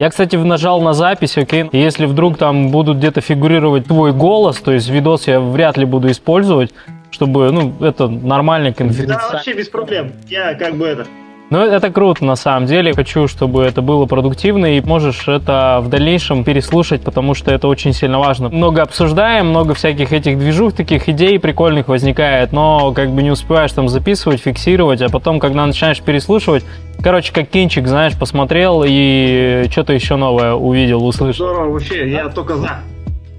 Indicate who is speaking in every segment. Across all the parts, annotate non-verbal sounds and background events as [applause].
Speaker 1: Я, кстати, нажал на запись, окей. И Если вдруг там будут где-то фигурировать твой голос, то есть видос я вряд ли буду использовать, чтобы, ну, это нормальный
Speaker 2: Да,
Speaker 1: конфиденциальный.
Speaker 2: вообще без проблем. Я как бы это...
Speaker 1: Ну, это круто, на самом деле. Хочу, чтобы это было продуктивно, и можешь это в дальнейшем переслушать, потому что это очень сильно важно. Много обсуждаем, много всяких этих движух, таких идей прикольных возникает, но как бы не успеваешь там записывать, фиксировать, а потом, когда начинаешь переслушивать, короче, как кинчик, знаешь, посмотрел и что-то еще новое увидел, услышал.
Speaker 2: Здорово, вообще, я только за.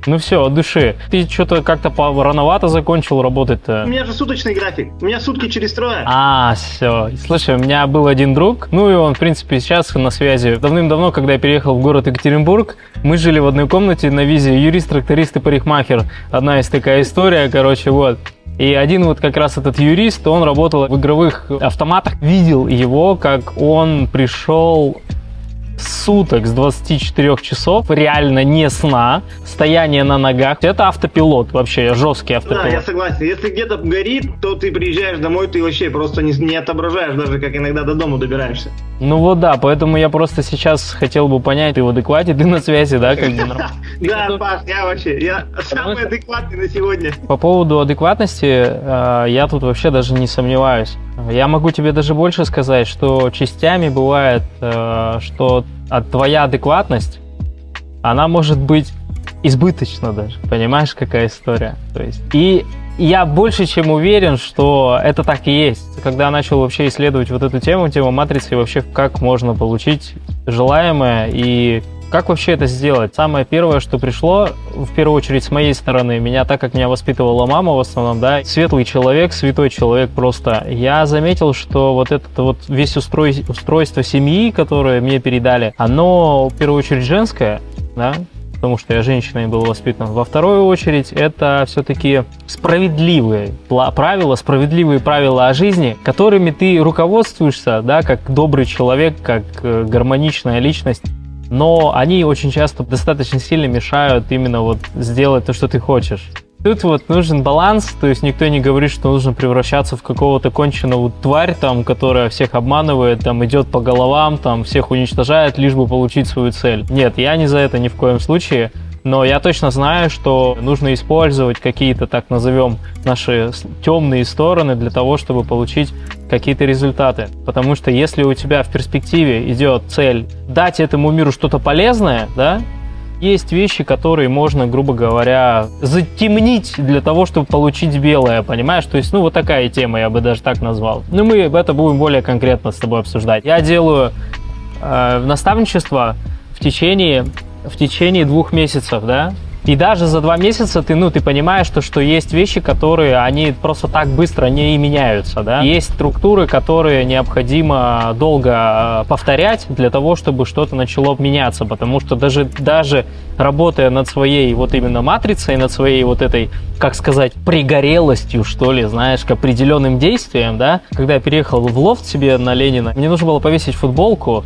Speaker 1: Ну все, от души. Ты что-то как-то рановато закончил работать-то.
Speaker 2: У меня же суточный график. У меня сутки через трое.
Speaker 1: А, все. Слушай, у меня был один друг, ну и он, в принципе, сейчас на связи. Давным-давно, когда я переехал в город Екатеринбург, мы жили в одной комнате на визе юрист, тракторист и парикмахер. Одна из такая история, короче, вот. И один вот как раз этот юрист, он работал в игровых автоматах, видел его, как он пришел суток с 24 часов, реально не сна, стояние на ногах. Это автопилот вообще, жесткий
Speaker 2: Да,
Speaker 1: автопилот.
Speaker 2: я согласен. Если где-то горит, то ты приезжаешь домой, ты вообще просто не, не отображаешь даже, как иногда до дома добираешься.
Speaker 1: Ну вот да, поэтому я просто сейчас хотел бы понять, ты в адеквате, ты на связи, да, как бы. [laughs]
Speaker 2: Да, Паш, я вообще, я самый адекватный на сегодня.
Speaker 1: По поводу адекватности, э, я тут вообще даже не сомневаюсь. Я могу тебе даже больше сказать, что частями бывает, э, что твоя адекватность, она может быть избыточна даже. Понимаешь, какая история? То есть, и я больше чем уверен, что это так и есть. Когда я начал вообще исследовать вот эту тему, тему матрицы, и вообще как можно получить желаемое и как вообще это сделать? Самое первое, что пришло, в первую очередь с моей стороны, меня, так как меня воспитывала мама в основном, да, светлый человек, святой человек просто, я заметил, что вот это вот весь устрой, устройство семьи, которое мне передали, оно в первую очередь женское, да, потому что я женщиной был воспитан. Во вторую очередь, это все-таки справедливые правила, справедливые правила о жизни, которыми ты руководствуешься, да, как добрый человек, как э, гармоничная личность. Но они очень часто достаточно сильно мешают именно вот сделать то, что ты хочешь. Тут вот нужен баланс, то есть никто не говорит, что нужно превращаться в какого-то конченого тварь, там, которая всех обманывает, там, идет по головам, там, всех уничтожает, лишь бы получить свою цель. Нет, я не за это ни в коем случае, но я точно знаю, что нужно использовать какие-то, так назовем, наши темные стороны для того, чтобы получить какие-то результаты. Потому что если у тебя в перспективе идет цель дать этому миру что-то полезное, да, есть вещи, которые можно, грубо говоря, затемнить для того, чтобы получить белое, понимаешь? То есть, ну, вот такая тема, я бы даже так назвал. Ну, мы это будем более конкретно с тобой обсуждать. Я делаю э, наставничество в течение, в течение двух месяцев, да? И даже за два месяца ты, ну, ты понимаешь, что, что есть вещи, которые, они просто так быстро не меняются, да? Есть структуры, которые необходимо долго э, повторять для того, чтобы что-то начало меняться, потому что даже, даже работая над своей вот именно матрицей, над своей вот этой, как сказать, пригорелостью, что ли, знаешь, к определенным действиям, да, когда я переехал в лофт себе на Ленина, мне нужно было повесить футболку,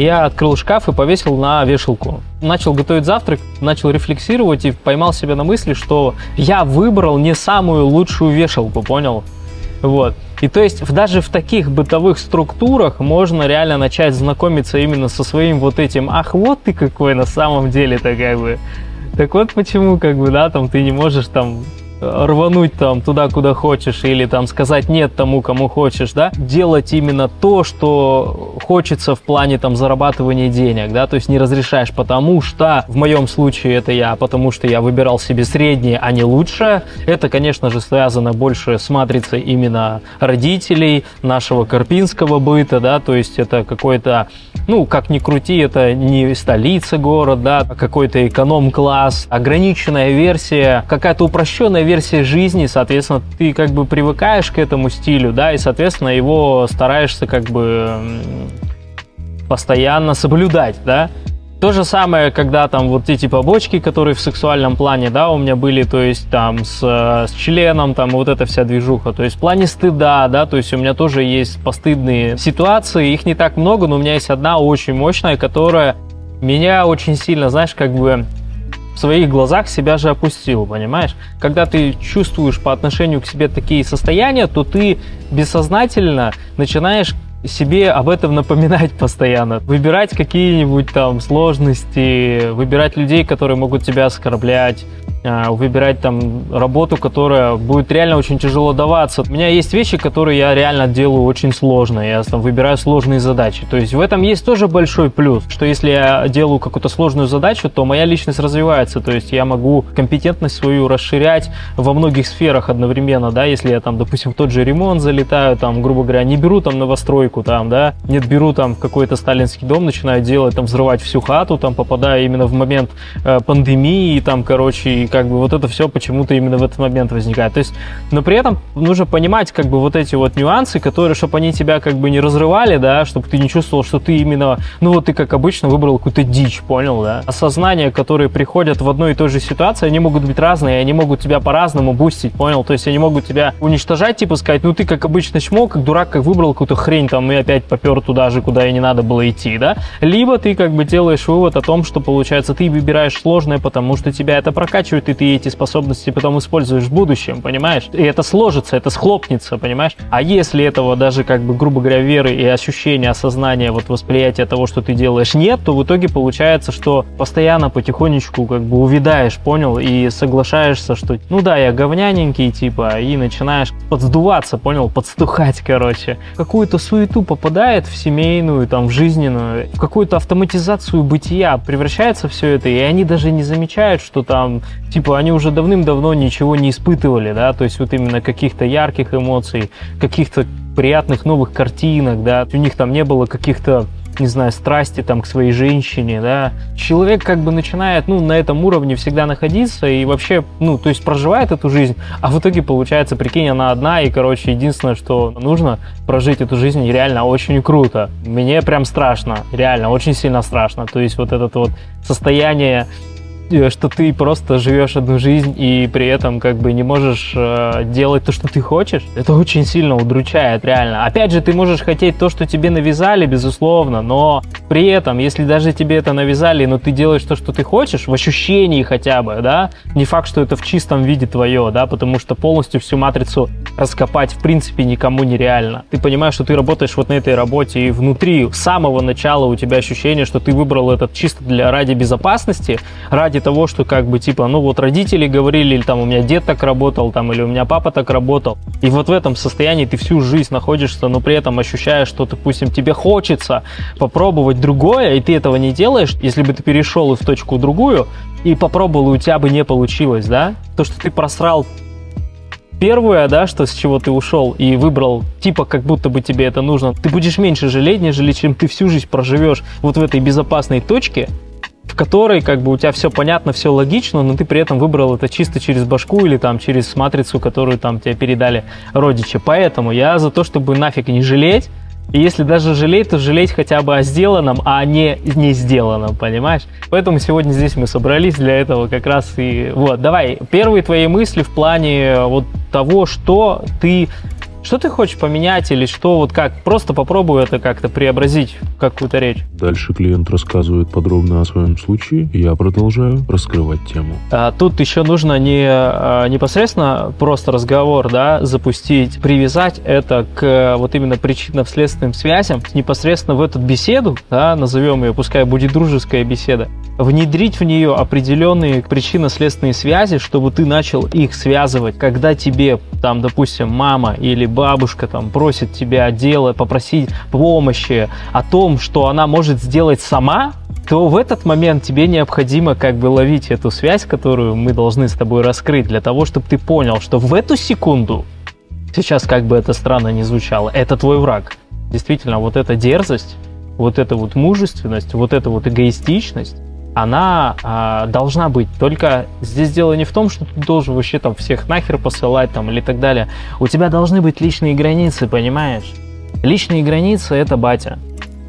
Speaker 1: я открыл шкаф и повесил на вешалку. Начал готовить завтрак, начал рефлексировать и поймал себя на мысли, что я выбрал не самую лучшую вешалку, понял? Вот. И то есть даже в таких бытовых структурах можно реально начать знакомиться именно со своим вот этим, ах, вот ты какой на самом деле-то как бы. Так вот почему, как бы, да, там ты не можешь там рвануть там туда, куда хочешь, или там сказать нет тому, кому хочешь, да, делать именно то, что хочется в плане там зарабатывания денег, да, то есть не разрешаешь, потому что в моем случае это я, потому что я выбирал себе среднее, а не лучшее. Это, конечно же, связано больше с матрицей именно родителей, нашего карпинского быта, да, то есть это какой-то, ну, как ни крути, это не столица город, да, а какой-то эконом-класс, ограниченная версия, какая-то упрощенная версия жизни, соответственно, ты как бы привыкаешь к этому стилю, да, и, соответственно, его стараешься как бы постоянно соблюдать, да. То же самое, когда там вот эти побочки, которые в сексуальном плане, да, у меня были, то есть там с, э, с членом, там вот эта вся движуха, то есть в плане стыда, да, то есть у меня тоже есть постыдные ситуации, их не так много, но у меня есть одна очень мощная, которая меня очень сильно, знаешь, как бы в своих глазах себя же опустил, понимаешь? Когда ты чувствуешь по отношению к себе такие состояния, то ты бессознательно начинаешь себе об этом напоминать [laughs] постоянно. Выбирать какие-нибудь там сложности, выбирать людей, которые могут тебя оскорблять, выбирать там работу, которая будет реально очень тяжело даваться. У меня есть вещи, которые я реально делаю очень сложно. Я там выбираю сложные задачи. То есть в этом есть тоже большой плюс, что если я делаю какую-то сложную задачу, то моя личность развивается. То есть я могу компетентность свою расширять во многих сферах одновременно, да, если я там, допустим, в тот же ремонт залетаю, там, грубо говоря, не беру там новостройку, там, да, нет, беру там какой-то сталинский дом, начинаю делать, там, взрывать всю хату, там, попадаю именно в момент э, пандемии, там, короче, как бы вот это все почему-то именно в этот момент возникает. То есть, но при этом нужно понимать как бы вот эти вот нюансы, которые, чтобы они тебя как бы не разрывали, да, чтобы ты не чувствовал, что ты именно, ну вот ты как обычно выбрал какую-то дичь, понял, да. Осознания, которые приходят в одной и той же ситуации, они могут быть разные, они могут тебя по-разному бустить, понял? То есть они могут тебя уничтожать, типа сказать, ну ты как обычно чмо, как дурак, как выбрал какую-то хрень там и опять попер туда же, куда и не надо было идти, да. Либо ты как бы делаешь вывод о том, что получается ты выбираешь сложное, потому что тебя это прокачивает, и ты эти способности потом используешь в будущем, понимаешь? И это сложится, это схлопнется, понимаешь? А если этого даже, как бы, грубо говоря, веры и ощущения, осознания, вот восприятия того, что ты делаешь, нет, то в итоге получается, что постоянно потихонечку как бы увидаешь, понял? И соглашаешься, что, ну да, я говняненький, типа, и начинаешь подсдуваться, понял? Подстухать, короче. какую-то суету попадает в семейную, там, в жизненную, в какую-то автоматизацию бытия превращается все это, и они даже не замечают, что там типа они уже давным-давно ничего не испытывали, да, то есть вот именно каких-то ярких эмоций, каких-то приятных новых картинок, да, у них там не было каких-то не знаю, страсти там к своей женщине, да. Человек как бы начинает, ну, на этом уровне всегда находиться и вообще, ну, то есть проживает эту жизнь, а в итоге получается, прикинь, она одна, и, короче, единственное, что нужно, прожить эту жизнь реально очень круто. Мне прям страшно, реально, очень сильно страшно. То есть вот это вот состояние что ты просто живешь одну жизнь и при этом как бы не можешь э, делать то, что ты хочешь, это очень сильно удручает, реально. Опять же, ты можешь хотеть то, что тебе навязали, безусловно, но при этом, если даже тебе это навязали, но ты делаешь то, что ты хочешь, в ощущении хотя бы, да, не факт, что это в чистом виде твое, да, потому что полностью всю матрицу раскопать в принципе никому нереально. Ты понимаешь, что ты работаешь вот на этой работе, и внутри с самого начала у тебя ощущение, что ты выбрал этот чисто для ради безопасности, ради того, что как бы типа, ну вот родители говорили, или там у меня дед так работал, там, или у меня папа так работал. И вот в этом состоянии ты всю жизнь находишься, но при этом ощущаешь, что, допустим, тебе хочется попробовать другое, и ты этого не делаешь, если бы ты перешел в точку другую, и попробовал, и у тебя бы не получилось, да? То, что ты просрал первое, да, что с чего ты ушел и выбрал, типа, как будто бы тебе это нужно, ты будешь меньше жалеть, нежели чем ты всю жизнь проживешь вот в этой безопасной точке, в которой как бы у тебя все понятно, все логично, но ты при этом выбрал это чисто через башку или там через матрицу, которую там тебе передали родичи. Поэтому я за то, чтобы нафиг не жалеть, и если даже жалеть, то жалеть хотя бы о сделанном, а не не сделанном, понимаешь? Поэтому сегодня здесь мы собрались для этого как раз и... Вот, давай, первые твои мысли в плане вот того, что ты что ты хочешь поменять или что, вот как? Просто попробуй это как-то преобразить в какую-то речь.
Speaker 3: Дальше клиент рассказывает подробно о своем случае, я продолжаю раскрывать тему.
Speaker 1: А, тут еще нужно не а, непосредственно просто разговор, да, запустить, привязать это к вот именно причинно-следственным связям, непосредственно в эту беседу, да, назовем ее, пускай будет дружеская беседа, внедрить в нее определенные причинно-следственные связи, чтобы ты начал их связывать, когда тебе, там, допустим, мама или бабушка там просит тебя делать, попросить помощи о том, что она может сделать сама, то в этот момент тебе необходимо как бы ловить эту связь, которую мы должны с тобой раскрыть, для того, чтобы ты понял, что в эту секунду, сейчас как бы это странно не звучало, это твой враг. Действительно, вот эта дерзость, вот эта вот мужественность, вот эта вот эгоистичность, она а, должна быть. Только здесь дело не в том, что ты должен вообще там всех нахер посылать там или так далее. У тебя должны быть личные границы, понимаешь? Личные границы это батя.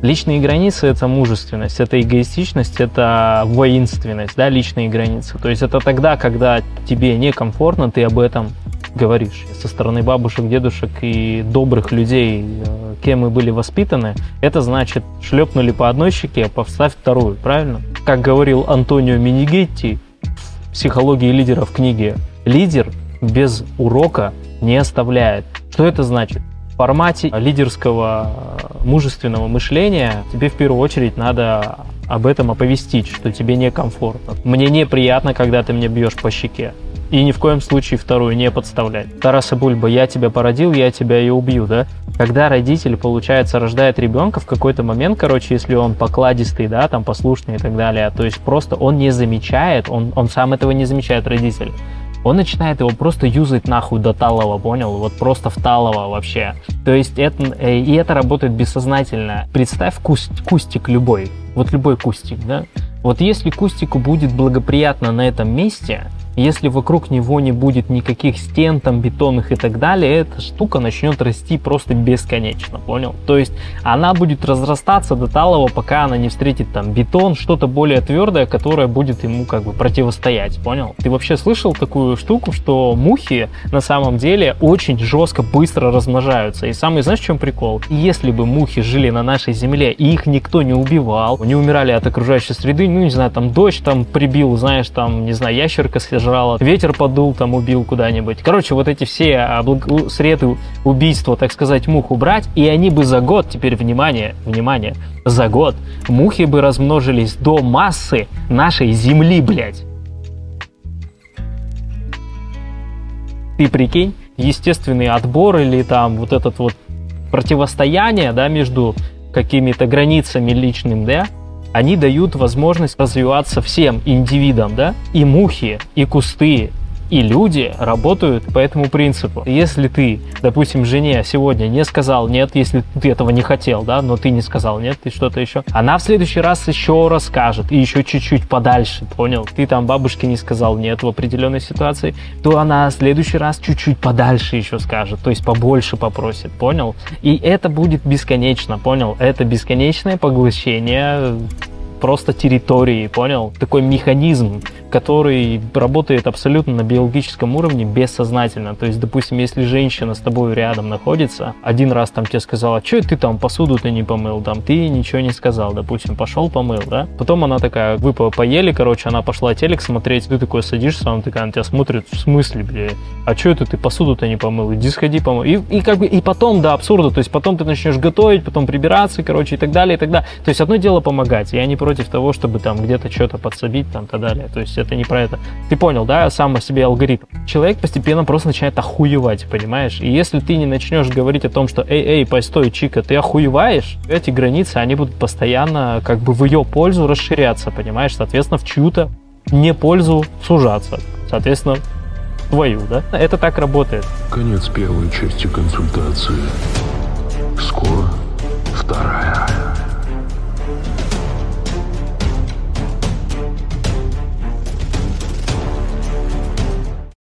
Speaker 1: Личные границы это мужественность, это эгоистичность, это воинственность, да, личные границы. То есть это тогда, когда тебе некомфортно, ты об этом говоришь. Со стороны бабушек, дедушек и добрых людей, э, кем мы были воспитаны, это значит шлепнули по одной щеке, поставь вторую, правильно? Как говорил Антонио Минигетти в «Психологии лидера» в книге, лидер без урока не оставляет. Что это значит? В формате лидерского мужественного мышления тебе в первую очередь надо об этом оповестить, что тебе некомфортно. Мне неприятно, когда ты мне бьешь по щеке. И ни в коем случае вторую не подставлять. Тараса Бульба, я тебя породил, я тебя и убью, да? Когда родитель, получается, рождает ребенка в какой-то момент, короче, если он покладистый, да, там послушный и так далее, то есть просто он не замечает, он, он сам этого не замечает, родитель он начинает его просто юзать нахуй до талого, понял? Вот просто в талого вообще. То есть это, э, и это работает бессознательно. Представь куст, кустик любой, вот любой кустик, да? Вот если кустику будет благоприятно на этом месте, если вокруг него не будет никаких стен, там, бетонных и так далее, эта штука начнет расти просто бесконечно, понял? То есть она будет разрастаться до талого, пока она не встретит там бетон, что-то более твердое, которое будет ему как бы противостоять, понял? Ты вообще слышал такую штуку, что мухи на самом деле очень жестко, быстро размножаются? И самый, знаешь, в чем прикол? Если бы мухи жили на нашей земле, и их никто не убивал, не умирали от окружающей среды, ну, не знаю, там дождь там прибил, знаешь, там, не знаю, ящерка сожрала, ветер подул, там убил куда-нибудь. Короче, вот эти все облаг... среды убийства, так сказать, мух убрать, и они бы за год, теперь внимание, внимание, за год мухи бы размножились до массы нашей Земли, блядь. Ты прикинь, естественный отбор или там вот этот вот противостояние, да, между какими-то границами личным, да, они дают возможность развиваться всем индивидам, да, и мухи, и кусты, и люди работают по этому принципу. Если ты, допустим, жене сегодня не сказал нет, если ты этого не хотел, да, но ты не сказал нет, ты что-то еще, она в следующий раз еще расскажет, и еще чуть-чуть подальше, понял? Ты там бабушке не сказал нет в определенной ситуации, то она в следующий раз чуть-чуть подальше еще скажет, то есть побольше попросит, понял? И это будет бесконечно, понял? Это бесконечное поглощение просто территории, понял? Такой механизм, который работает абсолютно на биологическом уровне бессознательно. То есть, допустим, если женщина с тобой рядом находится, один раз там тебе сказала, что ты там посуду-то не помыл, там ты ничего не сказал, допустим, пошел помыл, да? Потом она такая, вы поели, короче, она пошла телек смотреть, ты такой садишься, она такая на тебя смотрит, в смысле, бля, а что это ты посуду-то не помыл, иди сходи помыл. И, и как бы, и потом до абсурда, то есть потом ты начнешь готовить, потом прибираться, короче, и так далее, и так далее. То есть одно дело помогать, я не против того, чтобы там где-то что-то подсобить, там, и так далее. То есть это не про это. Ты понял, да, сам о себе алгоритм. Человек постепенно просто начинает охуевать, понимаешь? И если ты не начнешь говорить о том, что эй, эй, постой, Чика, ты охуеваешь, эти границы, они будут постоянно как бы в ее пользу расширяться, понимаешь? Соответственно, в чью-то не пользу сужаться. Соответственно, твою, да? Это так работает.
Speaker 3: Конец первой части консультации. Скоро вторая.